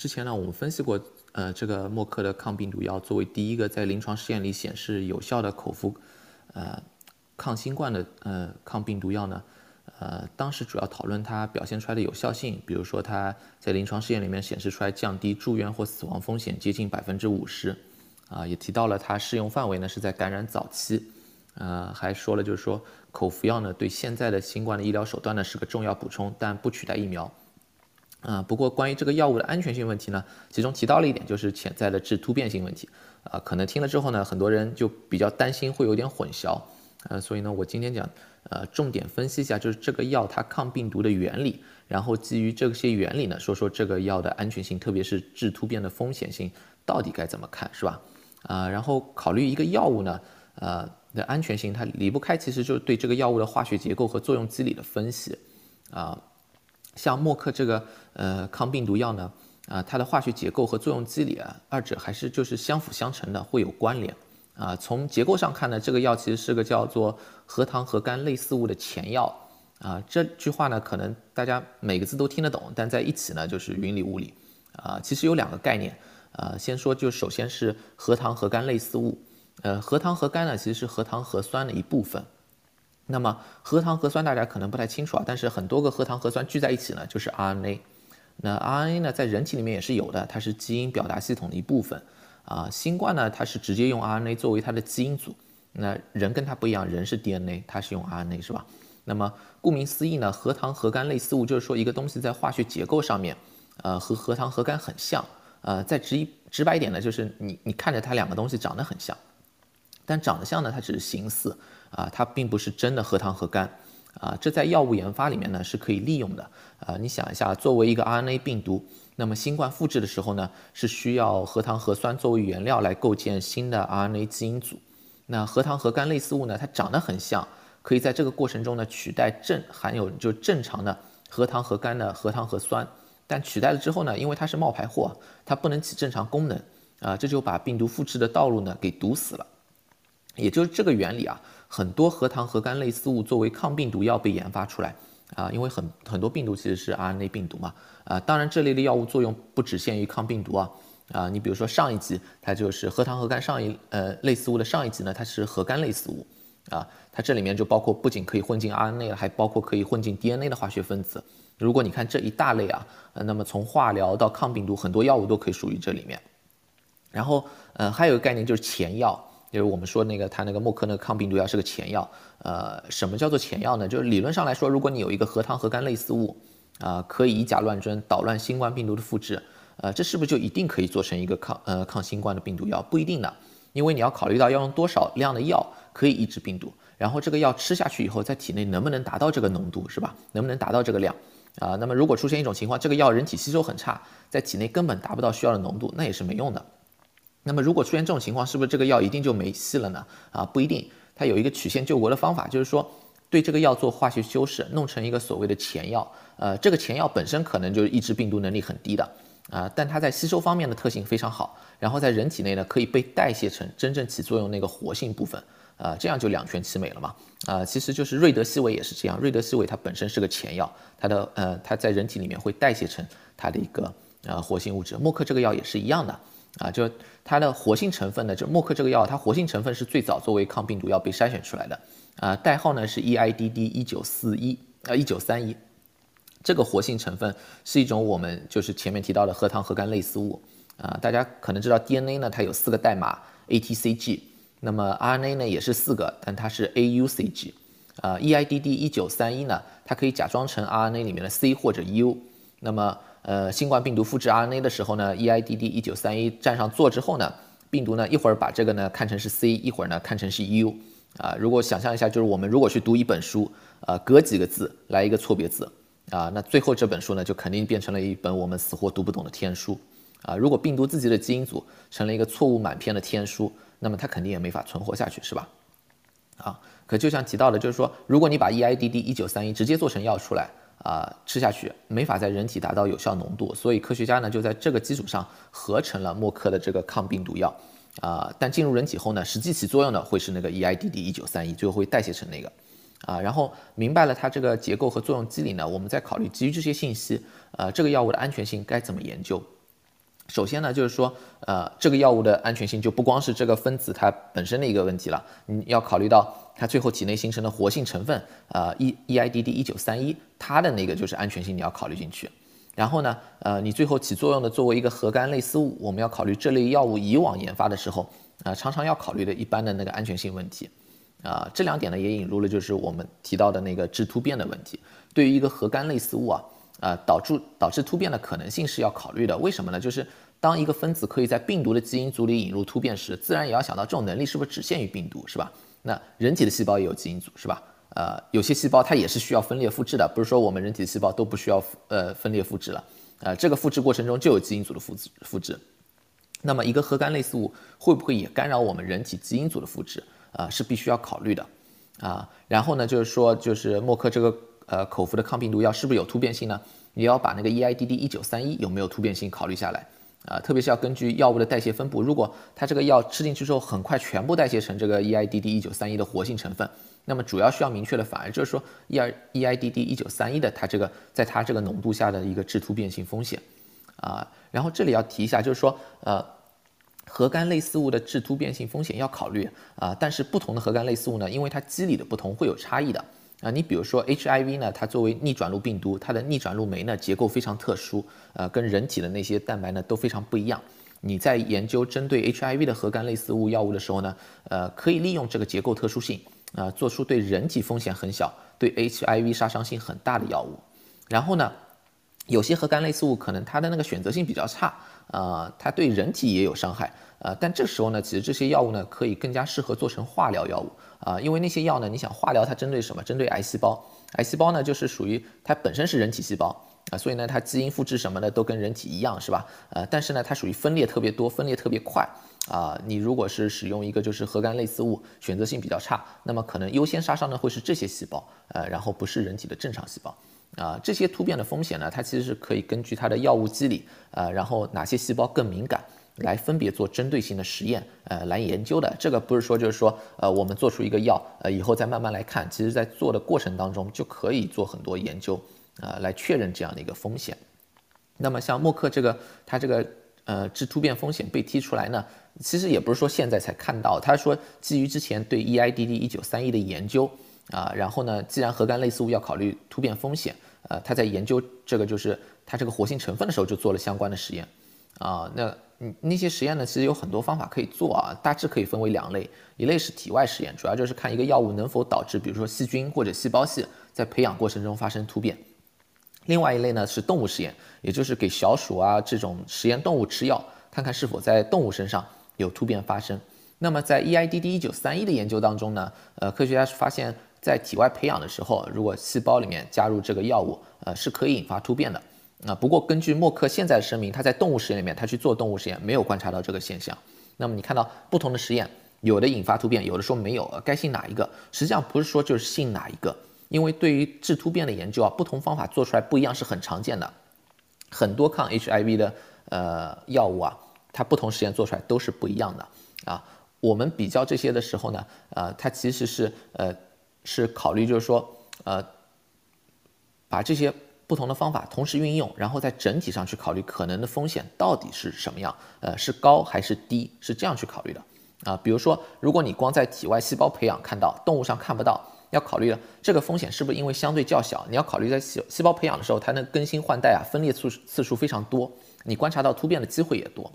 之前呢，我们分析过，呃，这个默克的抗病毒药作为第一个在临床试验里显示有效的口服，呃，抗新冠的呃抗病毒药呢，呃，当时主要讨论它表现出来的有效性，比如说它在临床试验里面显示出来降低住院或死亡风险接近百分之五十，啊，也提到了它适用范围呢是在感染早期，呃，还说了就是说口服药呢对现在的新冠的医疗手段呢是个重要补充，但不取代疫苗。啊，不过关于这个药物的安全性问题呢，其中提到了一点，就是潜在的致突变性问题。啊，可能听了之后呢，很多人就比较担心会有点混淆。呃，所以呢，我今天讲，呃，重点分析一下，就是这个药它抗病毒的原理，然后基于这些原理呢，说说这个药的安全性，特别是致突变的风险性到底该怎么看，是吧？啊，然后考虑一个药物呢，呃，的安全性，它离不开其实就是对这个药物的化学结构和作用机理的分析，啊。像默克这个呃抗病毒药呢，啊，它的化学结构和作用机理啊，二者还是就是相辅相成的，会有关联啊。从结构上看呢，这个药其实是个叫做核糖核苷类似物的前药啊。这句话呢，可能大家每个字都听得懂，但在一起呢就是云里雾里啊。其实有两个概念啊，先说就首先是核糖核苷类似物，呃，核糖核苷呢其实是核糖核酸的一部分。那么核糖核酸大家可能不太清楚啊，但是很多个核糖核酸聚在一起呢，就是 RNA。那 RNA 呢，在人体里面也是有的，它是基因表达系统的一部分啊。新冠呢，它是直接用 RNA 作为它的基因组。那人跟它不一样，人是 DNA，它是用 RNA 是吧？那么顾名思义呢，核糖核苷类似物就是说一个东西在化学结构上面，呃，和核糖核苷很像。呃，再直一直白一点呢，就是你你看着它两个东西长得很像，但长得像呢，它只是形似。啊，它并不是真的核糖核苷，啊，这在药物研发里面呢是可以利用的。啊，你想一下，作为一个 RNA 病毒，那么新冠复制的时候呢，是需要核糖核酸作为原料来构建新的 RNA 基因组。那核糖核苷类似物呢，它长得很像，可以在这个过程中呢取代正含有就正常的核糖核苷的核糖核酸，但取代了之后呢，因为它是冒牌货，它不能起正常功能，啊，这就把病毒复制的道路呢给堵死了。也就是这个原理啊，很多核糖核苷类似物作为抗病毒药被研发出来啊，因为很很多病毒其实是 RNA 病毒嘛啊，当然这类的药物作用不只限于抗病毒啊啊，你比如说上一级它就是核糖核苷上一呃类似物的上一级呢，它是核苷类似物啊，它这里面就包括不仅可以混进 RNA，还包括可以混进 DNA 的化学分子。如果你看这一大类啊，那么从化疗到抗病毒，很多药物都可以属于这里面。然后呃还有一个概念就是前药。就是我们说那个，它那个默克那个抗病毒药是个前药。呃，什么叫做前药呢？就是理论上来说，如果你有一个核糖核苷类似物，啊，可以以假乱真，捣乱新冠病毒的复制，呃，这是不是就一定可以做成一个抗呃抗新冠的病毒药？不一定的，因为你要考虑到要用多少量的药可以抑制病毒，然后这个药吃下去以后，在体内能不能达到这个浓度，是吧？能不能达到这个量？啊，那么如果出现一种情况，这个药人体吸收很差，在体内根本达不到需要的浓度，那也是没用的。那么如果出现这种情况，是不是这个药一定就没戏了呢？啊，不一定，它有一个曲线救国的方法，就是说对这个药做化学修饰，弄成一个所谓的前药。呃，这个前药本身可能就是抑制病毒能力很低的，啊，但它在吸收方面的特性非常好，然后在人体内呢可以被代谢成真正起作用那个活性部分，啊，这样就两全其美了嘛。啊，其实就是瑞德西韦也是这样，瑞德西韦它本身是个前药，它的呃它在人体里面会代谢成它的一个呃活性物质。默克这个药也是一样的。啊，就它的活性成分呢，就默克这个药，它活性成分是最早作为抗病毒药被筛选出来的，啊，代号呢是 EIDD 一九四一，啊一九三一，这个活性成分是一种我们就是前面提到的核糖核苷类似物，啊，大家可能知道 DNA 呢它有四个代码 ATCG，那么 RNA 呢也是四个，但它是 AUCG，啊，EIDD 一九三一呢，它可以假装成 RNA 里面的 C 或者 U，那么。呃，新冠病毒复制 RNA 的时候呢，EIDD 一九三一站上座之后呢，病毒呢一会儿把这个呢看成是 C，一会儿呢看成是 U，啊，如果想象一下，就是我们如果去读一本书，啊，隔几个字来一个错别字，啊，那最后这本书呢就肯定变成了一本我们死活读不懂的天书，啊，如果病毒自己的基因组成了一个错误满篇的天书，那么它肯定也没法存活下去，是吧？啊，可就像提到的，就是说，如果你把 EIDD 一九三一直接做成药出来。啊，吃下去没法在人体达到有效浓度，所以科学家呢就在这个基础上合成了默克的这个抗病毒药，啊，但进入人体后呢，实际起作用的会是那个 EIDD 一九三一，最后会代谢成那个，啊，然后明白了它这个结构和作用机理呢，我们再考虑基于这些信息，呃，这个药物的安全性该怎么研究，首先呢，就是说，呃，这个药物的安全性就不光是这个分子它本身的一个问题了，你要考虑到它最后体内形成的活性成分，呃，E E I D D 一九三一，它的那个就是安全性你要考虑进去。然后呢，呃，你最后起作用的作为一个核苷类似物，我们要考虑这类药物以往研发的时候，啊，常常要考虑的一般的那个安全性问题。啊，这两点呢也引入了就是我们提到的那个致突变的问题。对于一个核苷类似物啊。呃，导致导致突变的可能性是要考虑的。为什么呢？就是当一个分子可以在病毒的基因组里引入突变时，自然也要想到这种能力是不是只限于病毒，是吧？那人体的细胞也有基因组，是吧？呃，有些细胞它也是需要分裂复制的，不是说我们人体的细胞都不需要呃分裂复制了。呃，这个复制过程中就有基因组的复制复制。那么一个核苷类似物会不会也干扰我们人体基因组的复制？啊，是必须要考虑的。啊，然后呢，就是说，就是默克这个。呃，口服的抗病毒药是不是有突变性呢？你要把那个 EIDD 一九三一有没有突变性考虑下来啊，特别是要根据药物的代谢分布，如果它这个药吃进去之后很快全部代谢成这个 EIDD 一九三一的活性成分，那么主要需要明确的反而就是说 E 二 EIDD 一九三一的它这个在它这个浓度下的一个致突变性风险啊。然后这里要提一下，就是说呃，核苷类似物的致突变性风险要考虑啊，但是不同的核苷类似物呢，因为它机理的不同会有差异的。啊，你比如说 HIV 呢，它作为逆转录病毒，它的逆转录酶呢结构非常特殊，呃，跟人体的那些蛋白呢都非常不一样。你在研究针对 HIV 的核苷类似物药物的时候呢，呃，可以利用这个结构特殊性，啊，做出对人体风险很小、对 HIV 杀伤性很大的药物。然后呢，有些核苷类似物可能它的那个选择性比较差，啊，它对人体也有伤害。呃，但这时候呢，其实这些药物呢，可以更加适合做成化疗药物啊，因为那些药呢，你想化疗它针对什么？针对癌细胞，癌细胞呢就是属于它本身是人体细胞啊，所以呢它基因复制什么的都跟人体一样，是吧？呃，但是呢它属于分裂特别多，分裂特别快啊，你如果是使用一个就是核苷类似物，选择性比较差，那么可能优先杀伤的会是这些细胞，呃，然后不是人体的正常细胞啊，这些突变的风险呢，它其实是可以根据它的药物机理，呃，然后哪些细胞更敏感。来分别做针对性的实验，呃，来研究的这个不是说就是说，呃，我们做出一个药，呃，以后再慢慢来看，其实在做的过程当中就可以做很多研究，啊，来确认这样的一个风险。那么像默克这个，它这个呃致突变风险被提出来呢，其实也不是说现在才看到，他说基于之前对 EIDD 一九三一的研究，啊，然后呢，既然核苷类似物要考虑突变风险，呃，他在研究这个就是它这个活性成分的时候就做了相关的实验，啊，那。嗯，那些实验呢，其实有很多方法可以做啊，大致可以分为两类，一类是体外实验，主要就是看一个药物能否导致，比如说细菌或者细胞系在培养过程中发生突变；另外一类呢是动物实验，也就是给小鼠啊这种实验动物吃药，看看是否在动物身上有突变发生。那么在 EIDD 一九三一的研究当中呢，呃，科学家是发现，在体外培养的时候，如果细胞里面加入这个药物，呃，是可以引发突变的。啊，不过根据默克现在的声明，他在动物实验里面，他去做动物实验没有观察到这个现象。那么你看到不同的实验，有的引发突变，有的说没有，该信哪一个？实际上不是说就是信哪一个，因为对于致突变的研究啊，不同方法做出来不一样是很常见的。很多抗 HIV 的呃药物啊，它不同实验做出来都是不一样的啊。我们比较这些的时候呢，呃，它其实是呃是考虑就是说呃把这些。不同的方法同时运用，然后在整体上去考虑可能的风险到底是什么样，呃，是高还是低，是这样去考虑的啊。比如说，如果你光在体外细胞培养看到，动物上看不到，要考虑的这个风险是不是因为相对较小？你要考虑在细细胞培养的时候，它能更新换代啊，分裂次次数非常多，你观察到突变的机会也多。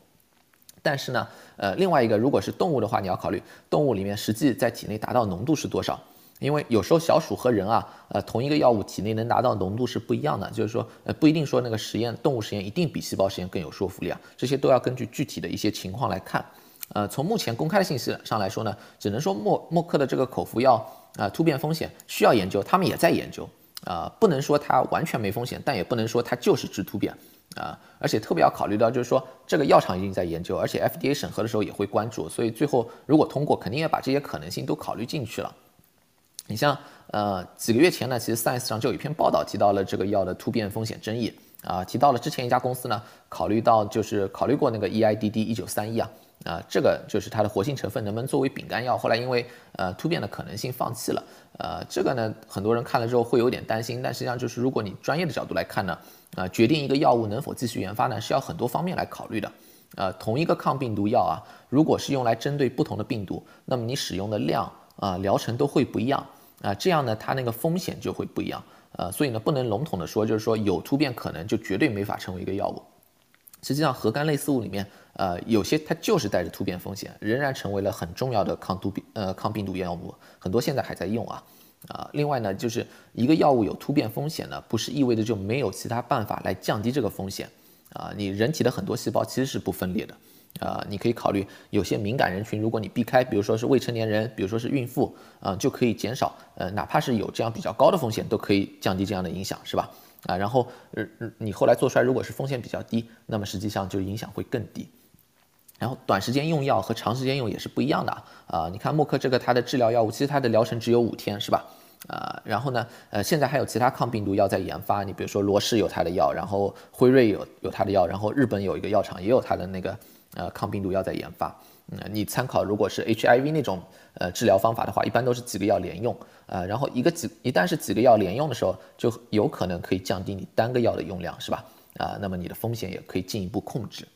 但是呢，呃，另外一个，如果是动物的话，你要考虑动物里面实际在体内达到浓度是多少。因为有时候小鼠和人啊，呃，同一个药物体内能达到浓度是不一样的，就是说，呃，不一定说那个实验动物实验一定比细胞实验更有说服力啊，这些都要根据具体的一些情况来看。呃，从目前公开的信息上来说呢，只能说默默克的这个口服药啊，突变风险需要研究，他们也在研究啊，不能说它完全没风险，但也不能说它就是治突变啊，而且特别要考虑到就是说，这个药厂已经在研究，而且 FDA 审核的时候也会关注，所以最后如果通过，肯定也把这些可能性都考虑进去了。你像呃几个月前呢，其实 Science 上就有一篇报道提到了这个药的突变风险争议。啊，提到了之前一家公司呢考虑到就是考虑过那个 EIDD 一九三一啊。啊这个就是它的活性成分能不能作为丙肝药，后来因为呃突变的可能性放弃了，呃这个呢很多人看了之后会有点担心，但实际上就是如果你专业的角度来看呢，啊，决定一个药物能否继续研发呢，是要很多方面来考虑的。呃，同一个抗病毒药啊，如果是用来针对不同的病毒，那么你使用的量啊，疗程都会不一样啊，这样呢，它那个风险就会不一样。呃，所以呢，不能笼统的说，就是说有突变可能就绝对没法成为一个药物。实际上，核苷类似物里面，呃，有些它就是带着突变风险，仍然成为了很重要的抗突病呃抗病毒药物，很多现在还在用啊。啊，另外呢，就是一个药物有突变风险呢，不是意味着就没有其他办法来降低这个风险。啊，你人体的很多细胞其实是不分裂的。啊，你可以考虑有些敏感人群，如果你避开，比如说是未成年人，比如说是孕妇，啊，就可以减少，呃，哪怕是有这样比较高的风险，都可以降低这样的影响，是吧？啊，然后，呃，你后来做出来，如果是风险比较低，那么实际上就影响会更低。然后短时间用药和长时间用也是不一样的啊。你看默克这个它的治疗药物，其实它的疗程只有五天，是吧？啊，然后呢，呃，现在还有其他抗病毒药在研发，你比如说罗氏有它的药，然后辉瑞有有它的药，然后日本有一个药厂也有它的那个。呃，抗病毒药在研发，嗯，你参考如果是 HIV 那种呃治疗方法的话，一般都是几个药连用，呃，然后一个几一旦是几个药连用的时候，就有可能可以降低你单个药的用量，是吧？啊，那么你的风险也可以进一步控制。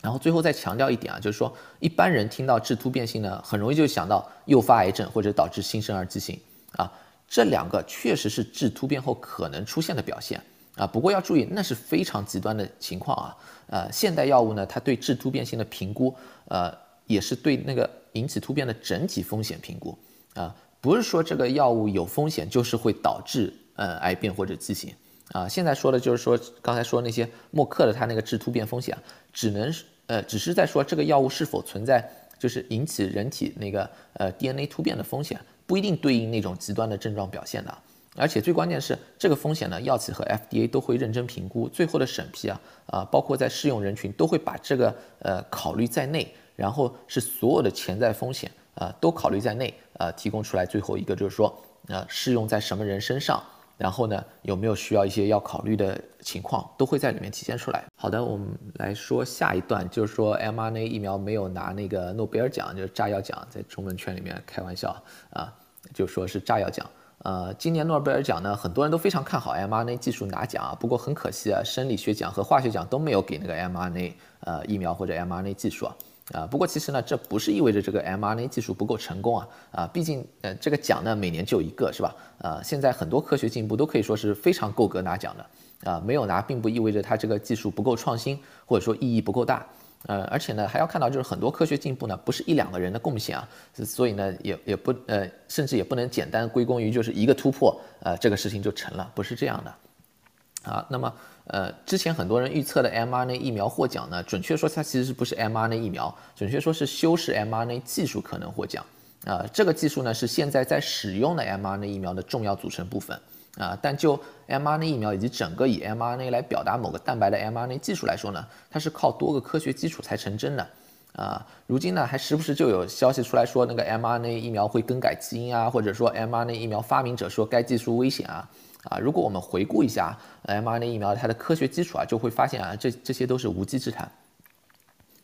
然后最后再强调一点啊，就是说一般人听到致突变性呢，很容易就想到诱发癌症或者导致新生儿畸形啊，这两个确实是致突变后可能出现的表现。啊，不过要注意，那是非常极端的情况啊。呃，现代药物呢，它对致突变性的评估，呃，也是对那个引起突变的整体风险评估啊，不是说这个药物有风险就是会导致呃癌变或者畸形啊。现在说的就是说，刚才说那些默克的它那个致突变风险，只能呃，只是在说这个药物是否存在就是引起人体那个呃 DNA 突变的风险，不一定对应那种极端的症状表现的。而且最关键是这个风险呢，药企和 FDA 都会认真评估，最后的审批啊啊，包括在适用人群都会把这个呃考虑在内，然后是所有的潜在风险啊都考虑在内啊，提供出来最后一个就是说呃适用在什么人身上，然后呢有没有需要一些要考虑的情况，都会在里面体现出来。好的，我们来说下一段，就是说 mRNA 疫苗没有拿那个诺贝尔奖，就是炸药奖，在中文圈里面开玩笑啊，就说是炸药奖。呃，今年诺贝尔奖呢，很多人都非常看好 mRNA 技术拿奖啊。不过很可惜啊，生理学奖和化学奖都没有给那个 mRNA 呃疫苗或者 mRNA 技术啊。啊，不过其实呢，这不是意味着这个 mRNA 技术不够成功啊。啊，毕竟呃这个奖呢每年就一个是吧？呃，现在很多科学进步都可以说是非常够格拿奖的。啊，没有拿并不意味着它这个技术不够创新，或者说意义不够大。呃，而且呢，还要看到就是很多科学进步呢，不是一两个人的贡献啊，所以呢，也也不呃，甚至也不能简单归功于就是一个突破，呃，这个事情就成了，不是这样的，啊，那么呃，之前很多人预测的 mRNA 疫苗获奖呢，准确说它其实是不是 mRNA 疫苗，准确说是修饰 mRNA 技术可能获奖，啊，这个技术呢是现在在使用的 mRNA 疫苗的重要组成部分。啊，但就 mRNA 疫苗以及整个以 mRNA 来表达某个蛋白的 mRNA 技术来说呢，它是靠多个科学基础才成真的。啊，如今呢还时不时就有消息出来说那个 mRNA 疫苗会更改基因啊，或者说 mRNA 疫苗发明者说该技术危险啊。啊，如果我们回顾一下 mRNA 疫苗它的科学基础啊，就会发现啊，这这些都是无稽之谈。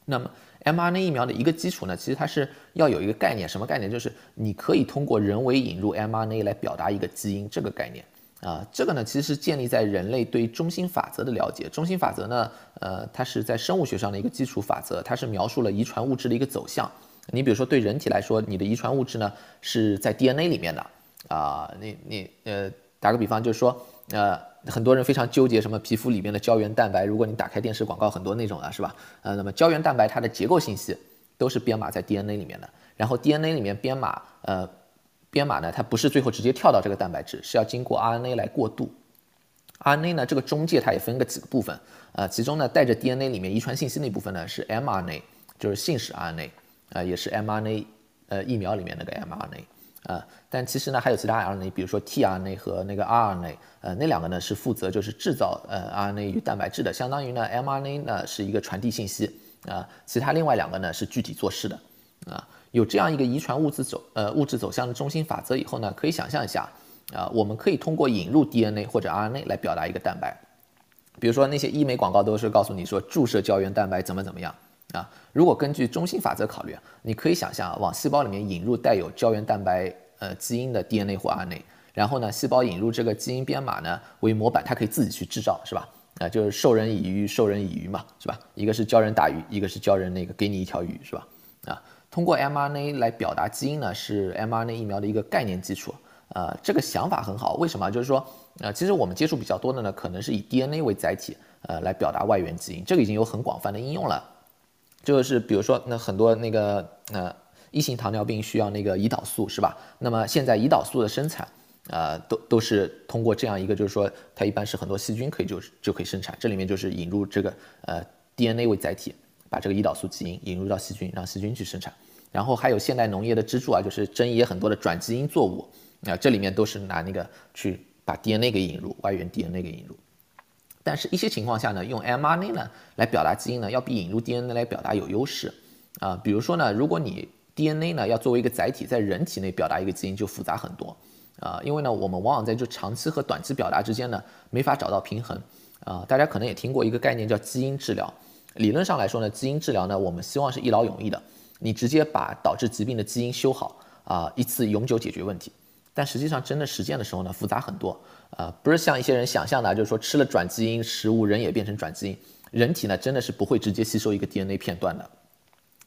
那么 mRNA 疫苗的一个基础呢，其实它是要有一个概念，什么概念？就是你可以通过人为引入 mRNA 来表达一个基因这个概念。啊，这个呢其实是建立在人类对中心法则的了解。中心法则呢，呃，它是在生物学上的一个基础法则，它是描述了遗传物质的一个走向。你比如说对人体来说，你的遗传物质呢是在 DNA 里面的啊。你你呃，打个比方就是说，呃，很多人非常纠结什么皮肤里面的胶原蛋白。如果你打开电视广告很多那种的是吧？呃，那么胶原蛋白它的结构信息都是编码在 DNA 里面的，然后 DNA 里面编码呃。编码呢，它不是最后直接跳到这个蛋白质，是要经过 RNA 来过渡。RNA 呢，这个中介它也分个几个部分，呃，其中呢带着 DNA 里面遗传信息那部分呢是 mRNA，就是信使 RNA，啊，也是 mRNA，呃，疫苗里面那个 mRNA，啊，但其实呢还有其他 RNA，比如说 tRNA 和那个 RNA，呃，那两个呢是负责就是制造呃 RNA 与蛋白质的，相当于呢 mRNA 呢是一个传递信息，啊，其他另外两个呢是具体做事的，啊。有这样一个遗传物质走呃物质走向的中心法则以后呢，可以想象一下啊，我们可以通过引入 DNA 或者 RNA 来表达一个蛋白，比如说那些医美广告都是告诉你说注射胶原蛋白怎么怎么样啊。如果根据中心法则考虑啊，你可以想象往细胞里面引入带有胶原蛋白呃基因的 DNA 或 RNA，然后呢，细胞引入这个基因编码呢为模板，它可以自己去制造，是吧？啊，就是授人以鱼，授人以渔嘛，是吧？一个是教人打鱼，一个是教人那个给你一条鱼，是吧？啊，通过 mRNA 来表达基因呢，是 mRNA 疫苗的一个概念基础。呃，这个想法很好，为什么？就是说，呃，其实我们接触比较多的呢，可能是以 DNA 为载体，呃，来表达外源基因，这个已经有很广泛的应用了。就是比如说，那很多那个呃一型糖尿病需要那个胰岛素，是吧？那么现在胰岛素的生产，呃，都都是通过这样一个，就是说，它一般是很多细菌可以就就可以生产，这里面就是引入这个呃 DNA 为载体，把这个胰岛素基因引入到细菌，让细菌去生产。然后还有现代农业的支柱啊，就是争议也很多的转基因作物。啊，这里面都是拿那个去把 DNA 给引入，外源 DNA 给引入。但是，一些情况下呢，用 mRNA 呢来表达基因呢，要比引入 DNA 来表达有优势。啊，比如说呢，如果你 DNA 呢要作为一个载体，在人体内表达一个基因就复杂很多。啊，因为呢，我们往往在就长期和短期表达之间呢，没法找到平衡。啊，大家可能也听过一个概念叫基因治疗。理论上来说呢，基因治疗呢，我们希望是一劳永逸的，你直接把导致疾病的基因修好，啊，一次永久解决问题。但实际上，真的实践的时候呢，复杂很多。呃，不是像一些人想象的，就是说吃了转基因食物，人也变成转基因。人体呢，真的是不会直接吸收一个 DNA 片段的。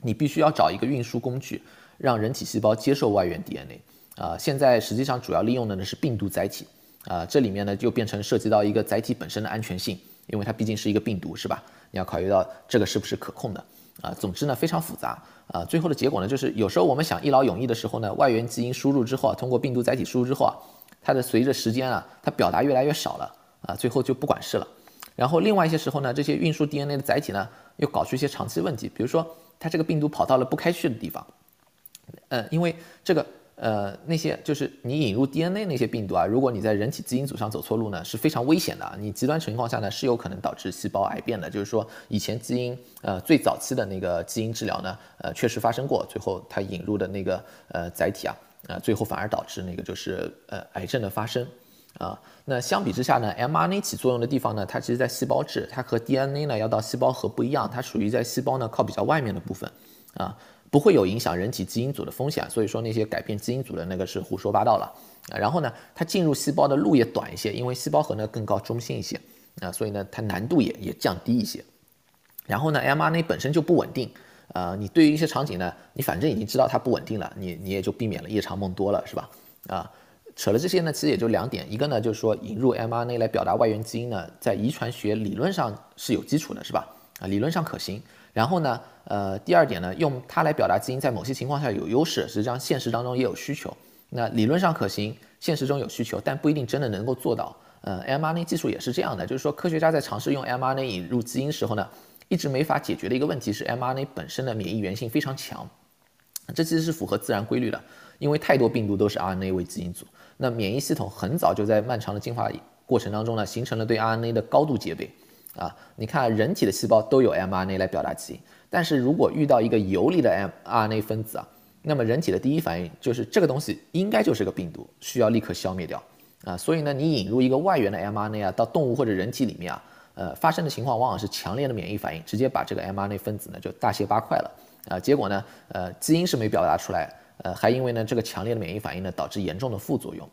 你必须要找一个运输工具，让人体细胞接受外源 DNA。啊，现在实际上主要利用的呢是病毒载体。啊，这里面呢就变成涉及到一个载体本身的安全性，因为它毕竟是一个病毒，是吧？你要考虑到这个是不是可控的。啊，总之呢非常复杂啊，最后的结果呢就是有时候我们想一劳永逸的时候呢，外源基因输入之后啊，通过病毒载体输入之后啊，它的随着时间啊，它表达越来越少了啊，最后就不管事了。然后另外一些时候呢，这些运输 DNA 的载体呢又搞出一些长期问题，比如说它这个病毒跑到了不该去的地方，呃，因为这个。呃，那些就是你引入 DNA 那些病毒啊，如果你在人体基因组上走错路呢，是非常危险的。你极端情况下呢，是有可能导致细胞癌变的。就是说，以前基因呃最早期的那个基因治疗呢，呃确实发生过，最后它引入的那个呃载体啊，呃最后反而导致那个就是呃癌症的发生啊。那相比之下呢，mRNA 起作用的地方呢，它其实在细胞质，它和 DNA 呢要到细胞核不一样，它属于在细胞呢靠比较外面的部分啊。不会有影响人体基因组的风险，所以说那些改变基因组的那个是胡说八道了啊。然后呢，它进入细胞的路也短一些，因为细胞核呢更高中心一些啊，所以呢它难度也也降低一些。然后呢，mRNA 本身就不稳定啊，你对于一些场景呢，你反正已经知道它不稳定了，你你也就避免了夜长梦多了，是吧？啊，扯了这些呢，其实也就两点，一个呢就是说引入 mRNA 来表达外源基因呢，在遗传学理论上是有基础的，是吧？啊，理论上可行。然后呢，呃，第二点呢，用它来表达基因，在某些情况下有优势，实际上现实当中也有需求。那理论上可行，现实中有需求，但不一定真的能够做到。呃，mRNA 技术也是这样的，就是说科学家在尝试用 mRNA 引入基因时候呢，一直没法解决的一个问题是 mRNA 本身的免疫原性非常强。这其实是符合自然规律的，因为太多病毒都是 RNA 为基因组，那免疫系统很早就在漫长的进化过程当中呢，形成了对 RNA 的高度戒备。啊，你看人体的细胞都有 mRNA 来表达基因，但是如果遇到一个游离的 mRNA 分子啊，那么人体的第一反应就是这个东西应该就是个病毒，需要立刻消灭掉啊。所以呢，你引入一个外源的 mRNA 啊，到动物或者人体里面啊，呃，发生的情况往往是强烈的免疫反应，直接把这个 mRNA 分子呢就大卸八块了啊。结果呢，呃，基因是没表达出来，呃，还因为呢这个强烈的免疫反应呢导致严重的副作用。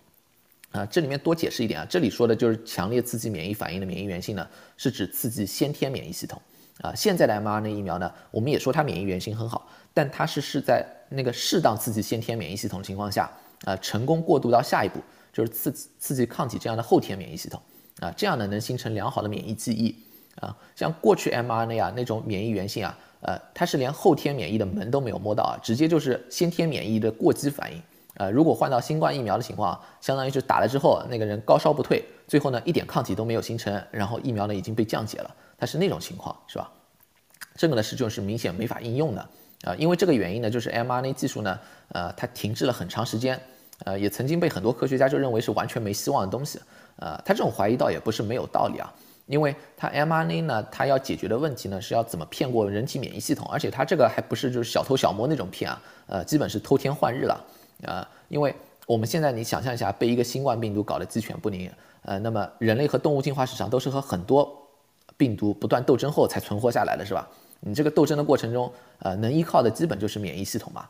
啊，这里面多解释一点啊，这里说的就是强烈刺激免疫反应的免疫原性呢，是指刺激先天免疫系统。啊，现在的 mRNA 疫苗呢，我们也说它免疫原性很好，但它是是在那个适当刺激先天免疫系统的情况下，啊，成功过渡到下一步，就是刺激刺激抗体这样的后天免疫系统。啊，这样呢能形成良好的免疫记忆。啊，像过去 mRNA 啊那种免疫原性啊，呃，它是连后天免疫的门都没有摸到啊，直接就是先天免疫的过激反应。呃，如果换到新冠疫苗的情况，相当于是打了之后，那个人高烧不退，最后呢一点抗体都没有形成，然后疫苗呢已经被降解了，它是那种情况，是吧？这个呢实际上是明显没法应用的啊，因为这个原因呢，就是 mRNA 技术呢，呃，它停滞了很长时间，呃，也曾经被很多科学家就认为是完全没希望的东西，呃，他这种怀疑倒也不是没有道理啊，因为它 mRNA 呢，它要解决的问题呢是要怎么骗过人体免疫系统，而且它这个还不是就是小偷小摸那种骗啊，呃，基本是偷天换日了。啊，因为我们现在你想象一下，被一个新冠病毒搞得鸡犬不宁，呃，那么人类和动物进化史上都是和很多病毒不断斗争后才存活下来的，是吧？你这个斗争的过程中，呃，能依靠的基本就是免疫系统嘛。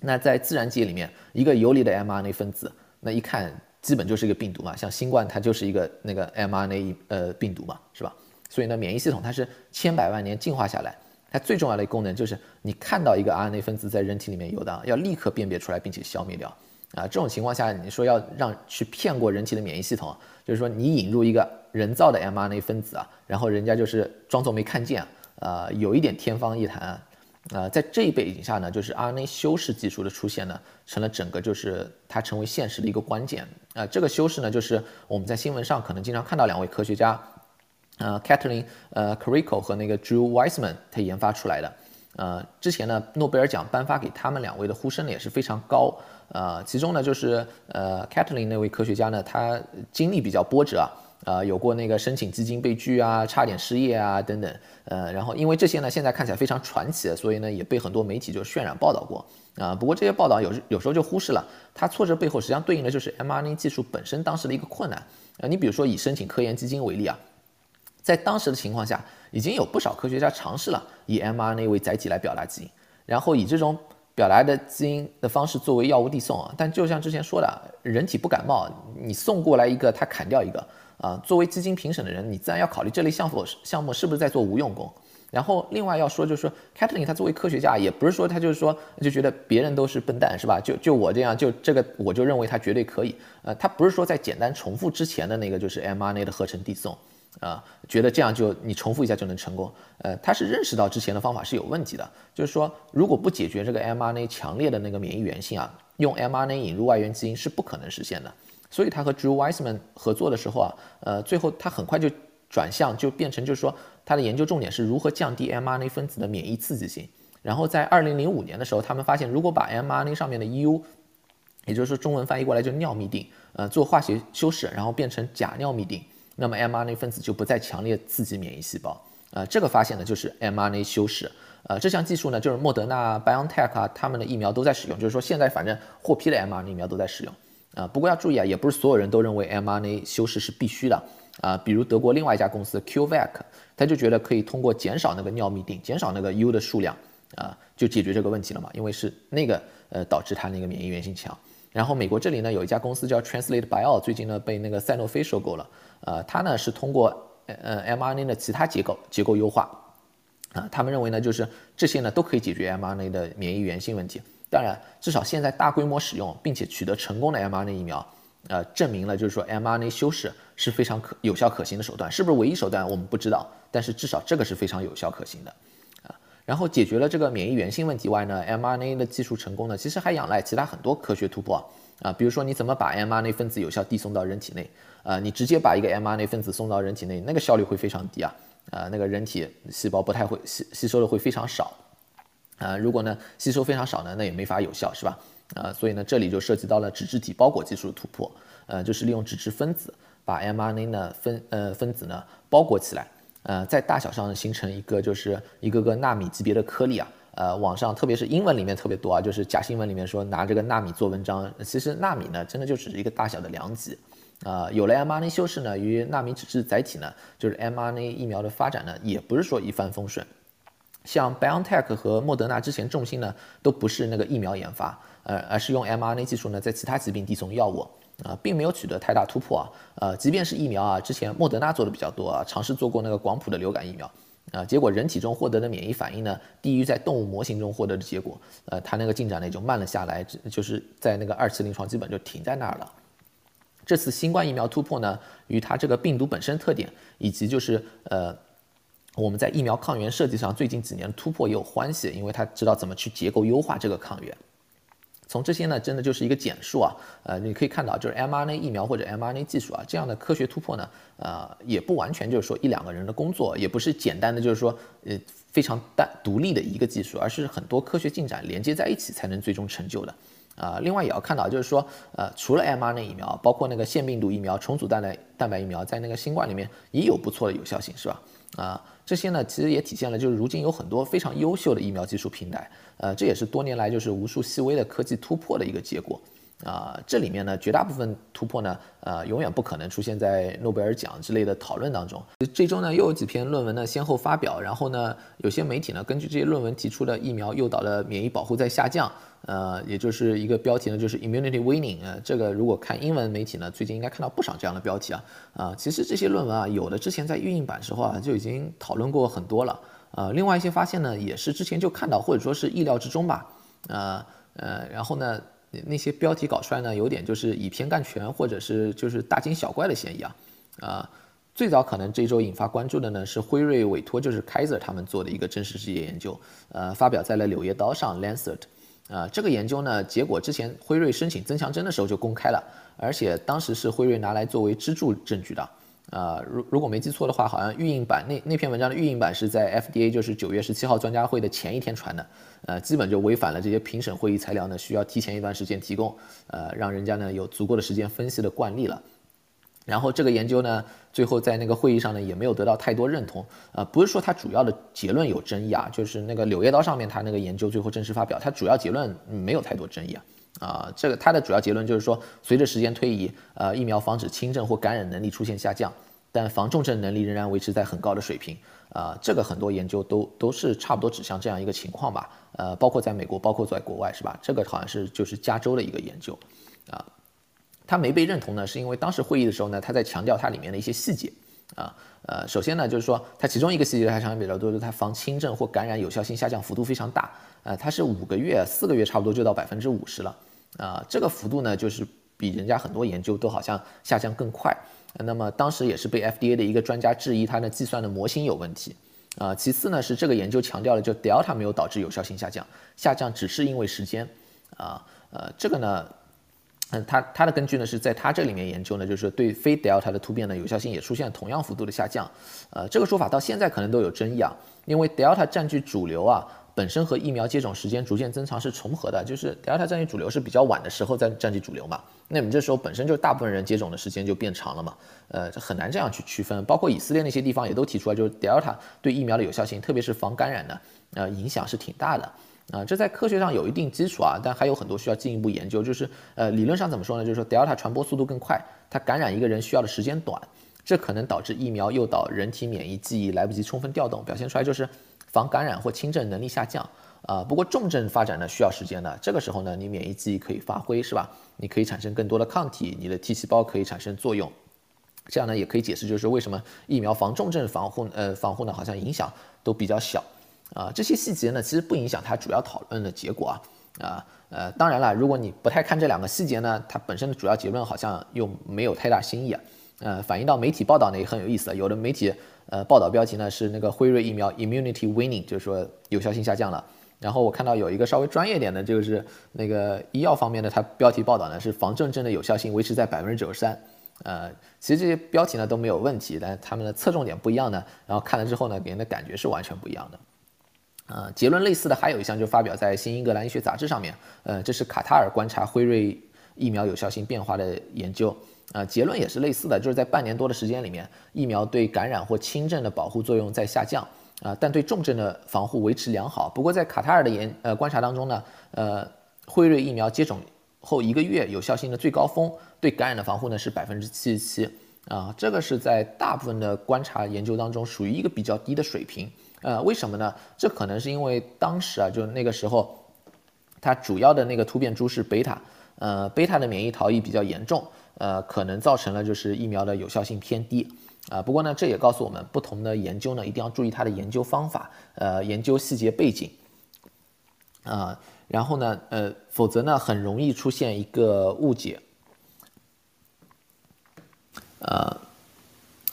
那在自然界里面，一个游离的 mRNA 分子，那一看基本就是一个病毒嘛，像新冠它就是一个那个 mRNA 呃病毒嘛，是吧？所以呢，免疫系统它是千百万年进化下来，它最重要的功能就是你看到一个 RNA 分子在人体里面游荡，要立刻辨别出来并且消灭掉。啊，这种情况下，你说要让去骗过人体的免疫系统，就是说你引入一个人造的 mRNA 分子啊，然后人家就是装作没看见，呃，有一点天方夜谭。呃，在这一背景下呢，就是 RNA 修饰技术的出现呢，成了整个就是它成为现实的一个关键。呃，这个修饰呢，就是我们在新闻上可能经常看到两位科学家，呃，Kathleen 呃，Carico 和那个 Drew Weissman 他研发出来的。呃，之前呢，诺贝尔奖颁发给他们两位的呼声呢也是非常高。呃，其中呢，就是呃，Kathleen 那位科学家呢，他经历比较波折啊。呃，有过那个申请基金被拒啊，差点失业啊，等等。呃，然后因为这些呢，现在看起来非常传奇，所以呢，也被很多媒体就渲染报道过。啊，不过这些报道有有时候就忽视了，它挫折背后实际上对应的就是 mRNA 技术本身当时的一个困难。呃，你比如说以申请科研基金为例啊，在当时的情况下，已经有不少科学家尝试了以 mRNA 为载体来表达基因，然后以这种表达的基因的方式作为药物递送啊。但就像之前说的，人体不感冒，你送过来一个，他砍掉一个。啊，作为基金评审的人，你自然要考虑这类项目项目是不是在做无用功。然后另外要说，就是说，Kathleen 他作为科学家，也不是说他就是说就觉得别人都是笨蛋，是吧？就就我这样，就这个我就认为他绝对可以。呃，他不是说在简单重复之前的那个就是 mRNA 的合成递送，啊，觉得这样就你重复一下就能成功。呃，他是认识到之前的方法是有问题的，就是说如果不解决这个 mRNA 强烈的那个免疫原性啊，用 mRNA 引入外源基因是不可能实现的。所以他和 Drew Weissman 合作的时候啊，呃，最后他很快就转向，就变成就是说他的研究重点是如何降低 mRNA 分子的免疫刺激性。然后在2005年的时候，他们发现如果把 mRNA 上面的 U，也就是说中文翻译过来就尿嘧啶，呃，做化学修饰，然后变成假尿嘧啶，那么 mRNA 分子就不再强烈刺激免疫细胞。呃，这个发现呢就是 mRNA 修饰。呃，这项技术呢就是莫德纳、BioNTech 啊他们的疫苗都在使用，就是说现在反正获批的 mRNA 疫苗都在使用。啊，不过要注意啊，也不是所有人都认为 mRNA 修饰是必须的啊。比如德国另外一家公司 Qvac，他就觉得可以通过减少那个尿嘧啶，减少那个 U 的数量啊，就解决这个问题了嘛。因为是那个呃导致它那个免疫原性强。然后美国这里呢有一家公司叫 Translate Bio，最近呢被那个赛诺菲收购了。呃，它呢是通过呃 mRNA 的其他结构结构优化啊，他们认为呢就是这些呢都可以解决 mRNA 的免疫原性问题。当然，至少现在大规模使用并且取得成功的 mRNA 疫苗，呃，证明了就是说 mRNA 修饰是非常可有效可行的手段，是不是唯一手段我们不知道，但是至少这个是非常有效可行的，啊，然后解决了这个免疫原性问题外呢，mRNA 的技术成功呢，其实还仰赖其他很多科学突破啊，比如说你怎么把 mRNA 分子有效递送到人体内，啊，你直接把一个 mRNA 分子送到人体内，那个效率会非常低啊，啊，那个人体细胞不太会吸吸收的会非常少。啊，如果呢吸收非常少呢，那也没法有效，是吧？啊，所以呢这里就涉及到了脂质体包裹技术的突破，呃，就是利用脂质分子把 mRNA 呢分呃分子呢包裹起来，呃，在大小上形成一个就是一个个纳米级别的颗粒啊，呃，网上特别是英文里面特别多啊，就是假新闻里面说拿这个纳米做文章，其实纳米呢真的就只是一个大小的量级，啊，有了 mRNA 修饰呢，与纳米脂质载体呢，就是 mRNA 疫苗的发展呢，也不是说一帆风顺。像 BioNTech 和莫德纳之前重心呢，都不是那个疫苗研发，呃，而是用 mRNA 技术呢，在其他疾病递送药物，啊，并没有取得太大突破啊，呃，即便是疫苗啊，之前莫德纳做的比较多啊，尝试做过那个广谱的流感疫苗，啊，结果人体中获得的免疫反应呢，低于在动物模型中获得的结果，呃，它那个进展呢也就慢了下来，就是在那个二期临床基本就停在那儿了。这次新冠疫苗突破呢，与它这个病毒本身特点，以及就是呃。我们在疫苗抗原设计上最近几年突破也有关系，因为他知道怎么去结构优化这个抗原。从这些呢，真的就是一个简述啊，呃，你可以看到，就是 mRNA 疫苗或者 mRNA 技术啊，这样的科学突破呢，呃，也不完全就是说一两个人的工作，也不是简单的就是说呃非常单独立的一个技术，而是很多科学进展连接在一起才能最终成就的。啊，另外也要看到，就是说，呃，除了 mRNA 疫苗，包括那个腺病毒疫苗、重组蛋白蛋白疫苗，在那个新冠里面也有不错的有效性，是吧？啊，这些呢，其实也体现了就是如今有很多非常优秀的疫苗技术平台，呃，这也是多年来就是无数细微的科技突破的一个结果。啊，这里面呢，绝大部分突破呢，呃，永远不可能出现在诺贝尔奖之类的讨论当中。这周呢，又有几篇论文呢先后发表，然后呢，有些媒体呢根据这些论文提出的疫苗诱导的免疫保护在下降，呃，也就是一个标题呢，就是 immunity waning。呃，这个如果看英文媒体呢，最近应该看到不少这样的标题啊。啊，其实这些论文啊，有的之前在预印版时候啊就已经讨论过很多了。呃，另外一些发现呢，也是之前就看到或者说是意料之中吧。呃呃，然后呢？那些标题搞出来呢，有点就是以偏概全，或者是就是大惊小怪的嫌疑啊。啊，最早可能这周引发关注的呢是辉瑞委托就是 Kaiser 他们做的一个真实世界研究，呃，发表在了《柳叶刀》上 Lancet。啊，这个研究呢，结果之前辉瑞申请增强针的时候就公开了，而且当时是辉瑞拿来作为支柱证据的。啊，如如果没记错的话，好像预印版那那篇文章的预印版是在 FDA 就是九月十七号专家会的前一天传的，呃，基本就违反了这些评审会议材料呢需要提前一段时间提供，呃，让人家呢有足够的时间分析的惯例了。然后这个研究呢，最后在那个会议上呢也没有得到太多认同，呃，不是说它主要的结论有争议啊，就是那个柳叶刀上面它那个研究最后正式发表，它主要结论没有太多争议啊。啊，这个它的主要结论就是说，随着时间推移，呃，疫苗防止轻症或感染能力出现下降，但防重症能力仍然维持在很高的水平。啊，这个很多研究都都是差不多指向这样一个情况吧。呃，包括在美国，包括在国外，是吧？这个好像是就是加州的一个研究。啊，它没被认同呢，是因为当时会议的时候呢，他在强调它里面的一些细节。啊，呃，首先呢，就是说它其中一个细节还强调比较多，就是它防轻症或感染有效性下降幅度非常大。呃，它是五个月、四个月差不多就到百分之五十了。啊，这个幅度呢，就是比人家很多研究都好像下降更快。那么当时也是被 FDA 的一个专家质疑它的计算的模型有问题。啊，其次呢是这个研究强调了就 Delta 没有导致有效性下降，下降只是因为时间。啊，呃，这个呢，嗯，它它的根据呢是在它这里面研究呢，就是对非 Delta 的突变呢有效性也出现同样幅度的下降。呃，这个说法到现在可能都有争议啊，因为 Delta 占据主流啊。本身和疫苗接种时间逐渐增长是重合的，就是 Delta 占据主流是比较晚的时候在占据主流嘛，那你这时候本身就大部分人接种的时间就变长了嘛，呃，这很难这样去区分。包括以色列那些地方也都提出来，就是 Delta 对疫苗的有效性，特别是防感染的，呃，影响是挺大的，啊，这在科学上有一定基础啊，但还有很多需要进一步研究。就是呃，理论上怎么说呢？就是说 Delta 传播速度更快，它感染一个人需要的时间短，这可能导致疫苗诱导人体免疫记忆来不及充分调动，表现出来就是。防感染或轻症能力下降，啊，不过重症发展呢需要时间的。这个时候呢，你免疫记忆可以发挥，是吧？你可以产生更多的抗体，你的 T 细胞可以产生作用，这样呢也可以解释，就是为什么疫苗防重症防护，呃，防护呢好像影响都比较小，啊，这些细节呢其实不影响它主要讨论的结果啊，啊，呃，当然了，如果你不太看这两个细节呢，它本身的主要结论好像又没有太大新意啊。呃，反映到媒体报道呢也很有意思，有的媒体呃报道标题呢是那个辉瑞疫苗 immunity waning，就是说有效性下降了。然后我看到有一个稍微专业点的，就是那个医药方面的，它标题报道呢是防重症的有效性维持在百分之九十三。呃，其实这些标题呢都没有问题，但他们的侧重点不一样呢。然后看了之后呢，给人的感觉是完全不一样的。呃，结论类似的还有一项就发表在《新英格兰医学杂志》上面，呃，这是卡塔尔观察辉瑞疫苗有效性变化的研究。啊，结论也是类似的，就是在半年多的时间里面，疫苗对感染或轻症的保护作用在下降，啊，但对重症的防护维持良好。不过在卡塔尔的研呃观察当中呢，呃，辉瑞疫苗接种后一个月有效性的最高峰对感染的防护呢是百分之七十七，啊，这个是在大部分的观察研究当中属于一个比较低的水平。呃，为什么呢？这可能是因为当时啊，就那个时候，它主要的那个突变株是贝塔，呃，贝塔的免疫逃逸比较严重。呃，可能造成了就是疫苗的有效性偏低，啊，不过呢，这也告诉我们，不同的研究呢，一定要注意它的研究方法，呃，研究细节背景，啊，然后呢，呃，否则呢，很容易出现一个误解，呃，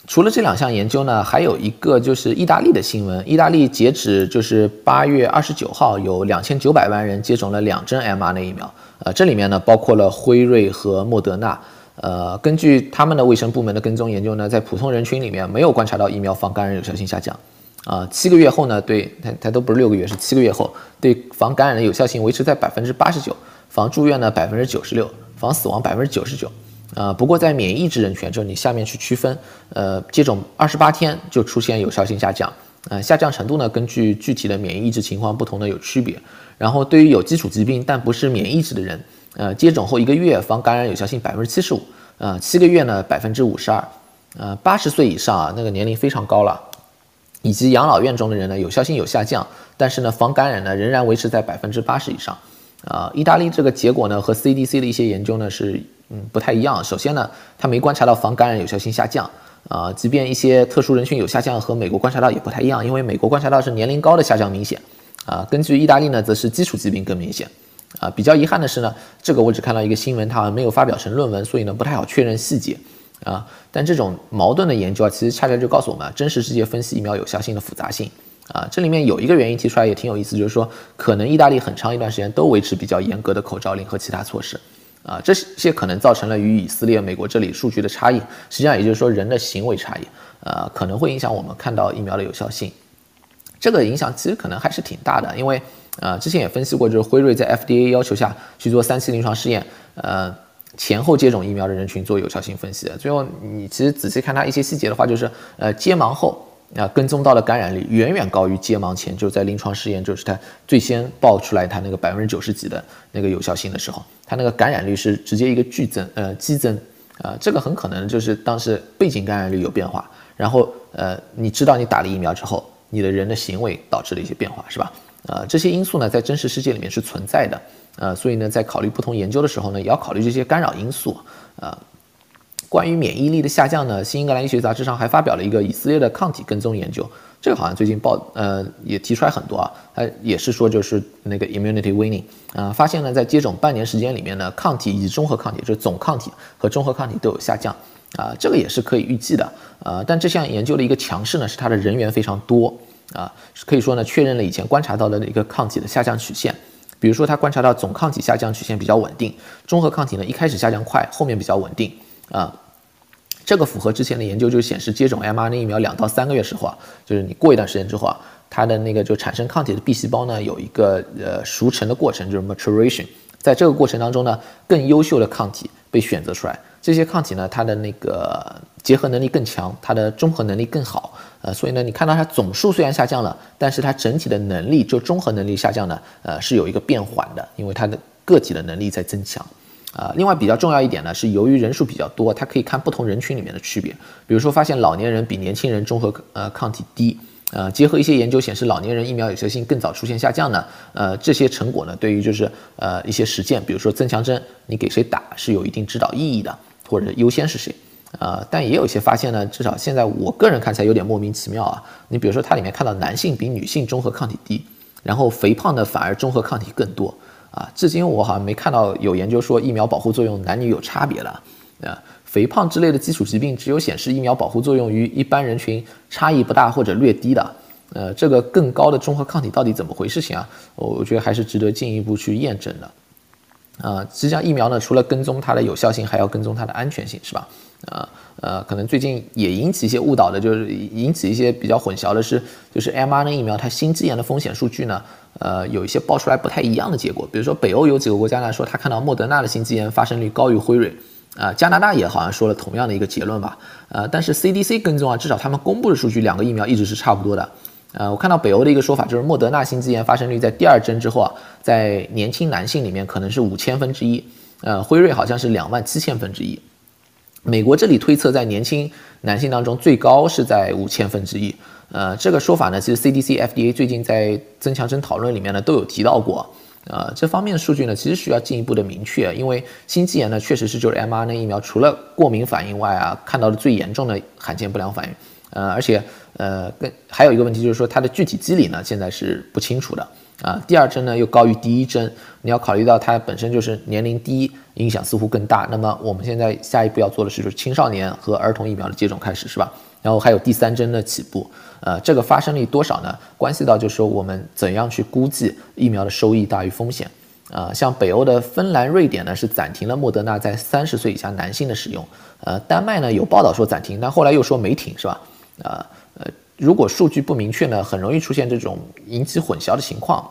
除了这两项研究呢，还有一个就是意大利的新闻，意大利截止就是八月二十九号，有两千九百万人接种了两针 mRNA 疫苗，呃，这里面呢，包括了辉瑞和莫德纳。呃，根据他们的卫生部门的跟踪研究呢，在普通人群里面没有观察到疫苗防感染有效性下降。啊，七个月后呢，对它它都不是六个月，是七个月后，对防感染的有效性维持在百分之八十九，防住院呢百分之九十六，防死亡百分之九十九。啊，不过在免疫抑制人群，就是你下面去区分，呃，接种二十八天就出现有效性下降。呃，下降程度呢，根据具体的免疫抑制情况不同的有区别。然后对于有基础疾病但不是免疫抑制的人。呃，接种后一个月防感染有效性百分之七十五，呃，七个月呢百分之五十二，呃，八十岁以上啊，那个年龄非常高了，以及养老院中的人呢，有效性有下降，但是呢，防感染呢仍然维持在百分之八十以上。啊，意大利这个结果呢和 CDC 的一些研究呢是嗯不太一样。首先呢，他没观察到防感染有效性下降。啊，即便一些特殊人群有下降，和美国观察到也不太一样，因为美国观察到是年龄高的下降明显。啊，根据意大利呢，则是基础疾病更明显。啊，比较遗憾的是呢，这个我只看到一个新闻，它没有发表成论文，所以呢不太好确认细节。啊，但这种矛盾的研究啊，其实恰恰就告诉我们，啊真实世界分析疫苗有效性的复杂性。啊，这里面有一个原因提出来也挺有意思，就是说可能意大利很长一段时间都维持比较严格的口罩令和其他措施。啊，这些可能造成了与以色列、美国这里数据的差异。实际上也就是说人的行为差异，呃，可能会影响我们看到疫苗的有效性。这个影响其实可能还是挺大的，因为呃，之前也分析过，就是辉瑞在 FDA 要求下去做三期临床试验，呃，前后接种疫苗的人群做有效性分析。最后你其实仔细看它一些细节的话，就是呃，接盲后啊跟踪到的感染率远远高于接盲前，就是在临床试验，就是它最先爆出来它那个百分之九十几的那个有效性的时候，它那个感染率是直接一个剧增，呃，激增，啊，这个很可能就是当时背景感染率有变化，然后呃，你知道你打了疫苗之后。你的人的行为导致了一些变化，是吧？呃，这些因素呢，在真实世界里面是存在的，呃，所以呢，在考虑不同研究的时候呢，也要考虑这些干扰因素。呃，关于免疫力的下降呢，《新英格兰医学杂志》上还发表了一个以色列的抗体跟踪研究，这个好像最近报，呃，也提出来很多啊，它也是说就是那个 immunity waning，啊，发现呢，在接种半年时间里面呢，抗体以及综合抗体，就是总抗体和综合抗体都有下降。啊，这个也是可以预计的，呃，但这项研究的一个强势呢，是它的人员非常多，啊，可以说呢，确认了以前观察到的一个抗体的下降曲线，比如说他观察到总抗体下降曲线比较稳定，中和抗体呢一开始下降快，后面比较稳定，啊，这个符合之前的研究就显示接种 mRNA 疫苗两到三个月时候啊，就是你过一段时间之后啊，它的那个就产生抗体的 B 细胞呢有一个呃熟成的过程，就是 maturation，在这个过程当中呢，更优秀的抗体被选择出来。这些抗体呢，它的那个结合能力更强，它的中和能力更好，呃，所以呢，你看到它总数虽然下降了，但是它整体的能力就中和能力下降呢，呃，是有一个变缓的，因为它的个体的能力在增强，啊，另外比较重要一点呢，是由于人数比较多，它可以看不同人群里面的区别，比如说发现老年人比年轻人中和呃抗体低。呃，结合一些研究显示，老年人疫苗有效性更早出现下降呢。呃，这些成果呢，对于就是呃一些实践，比如说增强针，你给谁打是有一定指导意义的，或者优先是谁。呃，但也有一些发现呢，至少现在我个人看起来有点莫名其妙啊。你比如说它里面看到男性比女性中和抗体低，然后肥胖的反而中和抗体更多啊。至今我好像没看到有研究说疫苗保护作用男女有差别的啊。肥胖之类的基础疾病，只有显示疫苗保护作用于一般人群差异不大或者略低的，呃，这个更高的中和抗体到底怎么回事情啊？我觉得还是值得进一步去验证的。啊，实际上疫苗呢，除了跟踪它的有效性，还要跟踪它的安全性，是吧？啊，呃，可能最近也引起一些误导的，就是引起一些比较混淆的是，就是 mRNA 疫苗它心肌炎的风险数据呢，呃，有一些爆出来不太一样的结果。比如说北欧有几个国家呢，说他看到莫德纳的心肌炎发生率高于辉瑞。啊，加拿大也好像说了同样的一个结论吧，呃，但是 CDC 跟踪啊，至少他们公布的数据，两个疫苗一直是差不多的。呃，我看到北欧的一个说法，就是莫德纳心肌炎发生率在第二针之后啊，在年轻男性里面可能是五千分之一，呃，辉瑞好像是两万七千分之一。美国这里推测在年轻男性当中最高是在五千分之一。呃，这个说法呢，其实 CDC、FDA 最近在增强针讨论里面呢都有提到过。呃，这方面的数据呢，其实需要进一步的明确，因为心肌炎呢，确实是就是 mRNA 疫苗除了过敏反应外啊，看到的最严重的罕见不良反应。呃，而且呃，跟还有一个问题就是说，它的具体机理呢，现在是不清楚的啊。第二针呢又高于第一针，你要考虑到它本身就是年龄低，影响似乎更大。那么我们现在下一步要做的是，就是青少年和儿童疫苗的接种开始，是吧？然后还有第三针的起步，呃，这个发生率多少呢？关系到就是说我们怎样去估计疫苗的收益大于风险，啊，像北欧的芬兰、瑞典呢是暂停了莫德纳在三十岁以下男性的使用，呃，丹麦呢有报道说暂停，但后来又说没停，是吧？啊，呃，如果数据不明确呢，很容易出现这种引起混淆的情况。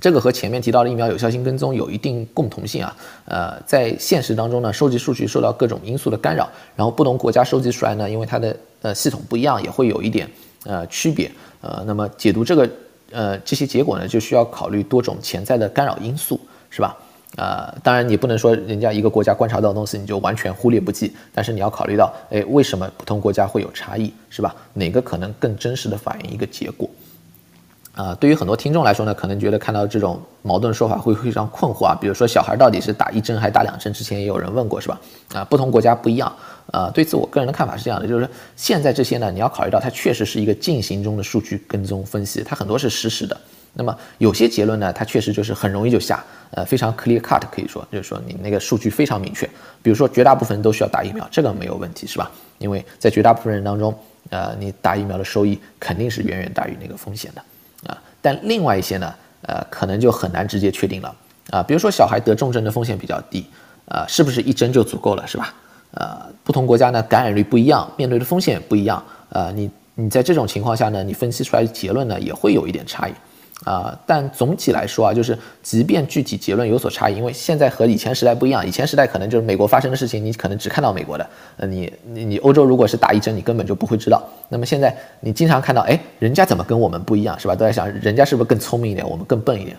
这个和前面提到的疫苗有效性跟踪有一定共同性啊，呃，在现实当中呢，收集数据受到各种因素的干扰，然后不同国家收集出来呢，因为它的呃系统不一样，也会有一点呃区别，呃，那么解读这个呃这些结果呢，就需要考虑多种潜在的干扰因素，是吧？呃，当然你不能说人家一个国家观察到的东西你就完全忽略不计，但是你要考虑到，哎，为什么不同国家会有差异，是吧？哪个可能更真实的反映一个结果？啊，对于很多听众来说呢，可能觉得看到这种矛盾说法会非常困惑啊。比如说小孩到底是打一针还是打两针？之前也有人问过，是吧？啊，不同国家不一样。啊，对此我个人的看法是这样的，就是现在这些呢，你要考虑到它确实是一个进行中的数据跟踪分析，它很多是实时的。那么有些结论呢，它确实就是很容易就下，呃，非常 clear cut，可以说就是说你那个数据非常明确。比如说绝大部分人都需要打疫苗，这个没有问题，是吧？因为在绝大部分人当中，呃，你打疫苗的收益肯定是远远大于那个风险的，啊。但另外一些呢，呃，可能就很难直接确定了，啊，比如说小孩得重症的风险比较低，啊，是不是一针就足够了，是吧？呃，不同国家呢感染率不一样，面对的风险也不一样，呃，你你在这种情况下呢，你分析出来的结论呢也会有一点差异。啊，但总体来说啊，就是即便具体结论有所差异，因为现在和以前时代不一样，以前时代可能就是美国发生的事情，你可能只看到美国的，呃，你你你欧洲如果是打一针，你根本就不会知道。那么现在你经常看到，哎，人家怎么跟我们不一样，是吧？都在想人家是不是更聪明一点，我们更笨一点，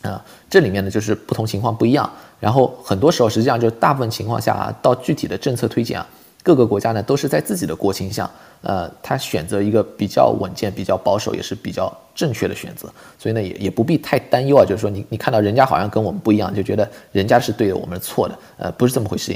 啊，这里面呢就是不同情况不一样。然后很多时候实际上就大部分情况下啊，到具体的政策推荐啊。各个国家呢都是在自己的国情下，呃，他选择一个比较稳健、比较保守，也是比较正确的选择，所以呢也也不必太担忧啊，就是说你你看到人家好像跟我们不一样，就觉得人家是对的，我们是错的，呃，不是这么回事情。